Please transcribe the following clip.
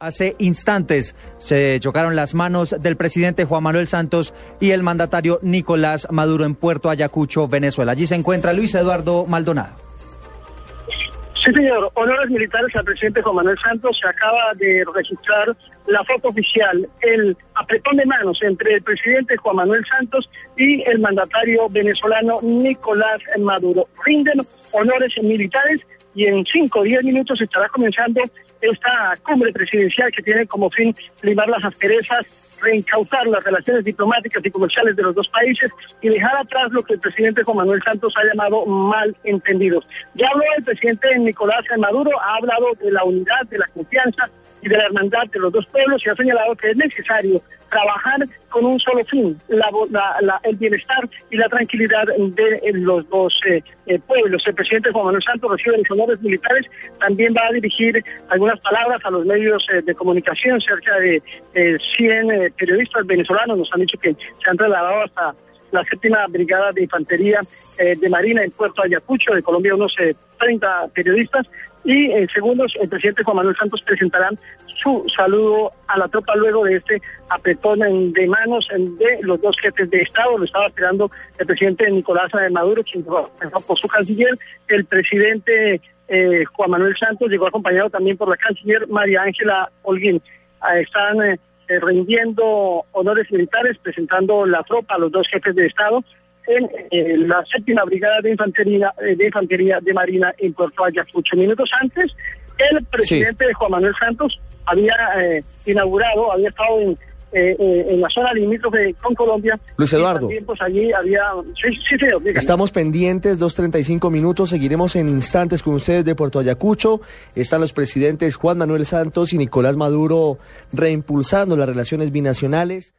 Hace instantes se chocaron las manos del presidente Juan Manuel Santos y el mandatario Nicolás Maduro en Puerto Ayacucho, Venezuela. Allí se encuentra Luis Eduardo Maldonado. Sí, señor. Honores militares al presidente Juan Manuel Santos. Se acaba de registrar la foto oficial, el apretón de manos entre el presidente Juan Manuel Santos y el mandatario venezolano Nicolás Maduro. Rinden honores militares y en cinco o diez minutos estará comenzando esta cumbre presidencial que tiene como fin limar las asperezas reencauzar las relaciones diplomáticas y comerciales de los dos países y dejar atrás lo que el presidente Juan Manuel Santos ha llamado malentendidos. Ya habló el presidente Nicolás Maduro, ha hablado de la unidad, de la confianza y de la hermandad de los dos pueblos y ha señalado que es necesario trabajar con un solo fin, el bienestar y la tranquilidad de los dos eh, eh, pueblos. El presidente Juan Manuel Santos recibe los honores militares, también va a dirigir algunas palabras a los medios eh, de comunicación, cerca de 100 periodistas venezolanos nos han dicho que se han trasladado hasta la séptima brigada de infantería de Marina en Puerto Ayacucho, de Colombia unos 30 periodistas, y en segundos el presidente Juan Manuel Santos presentará su saludo a la tropa luego de este apretón de manos de los dos jefes de Estado. Lo estaba esperando el presidente Nicolás Maduro, quien por su canciller, el presidente eh, Juan Manuel Santos llegó acompañado también por la canciller María Ángela Holguín. Ah, están eh, rindiendo honores militares, presentando la tropa a los dos jefes de Estado en la séptima brigada de infantería, de infantería de Marina en Puerto Ayacucho. Minutos antes, el presidente Juan Manuel Santos había eh, inaugurado, había estado en, eh, eh, en la zona limítrofe con Colombia. Luis Eduardo. pues, allí había... Sí, sí, Estamos pendientes, 2.35 minutos, seguiremos en instantes con ustedes de Puerto Ayacucho. Están los presidentes Juan Manuel Santos y Nicolás Maduro reimpulsando las relaciones binacionales.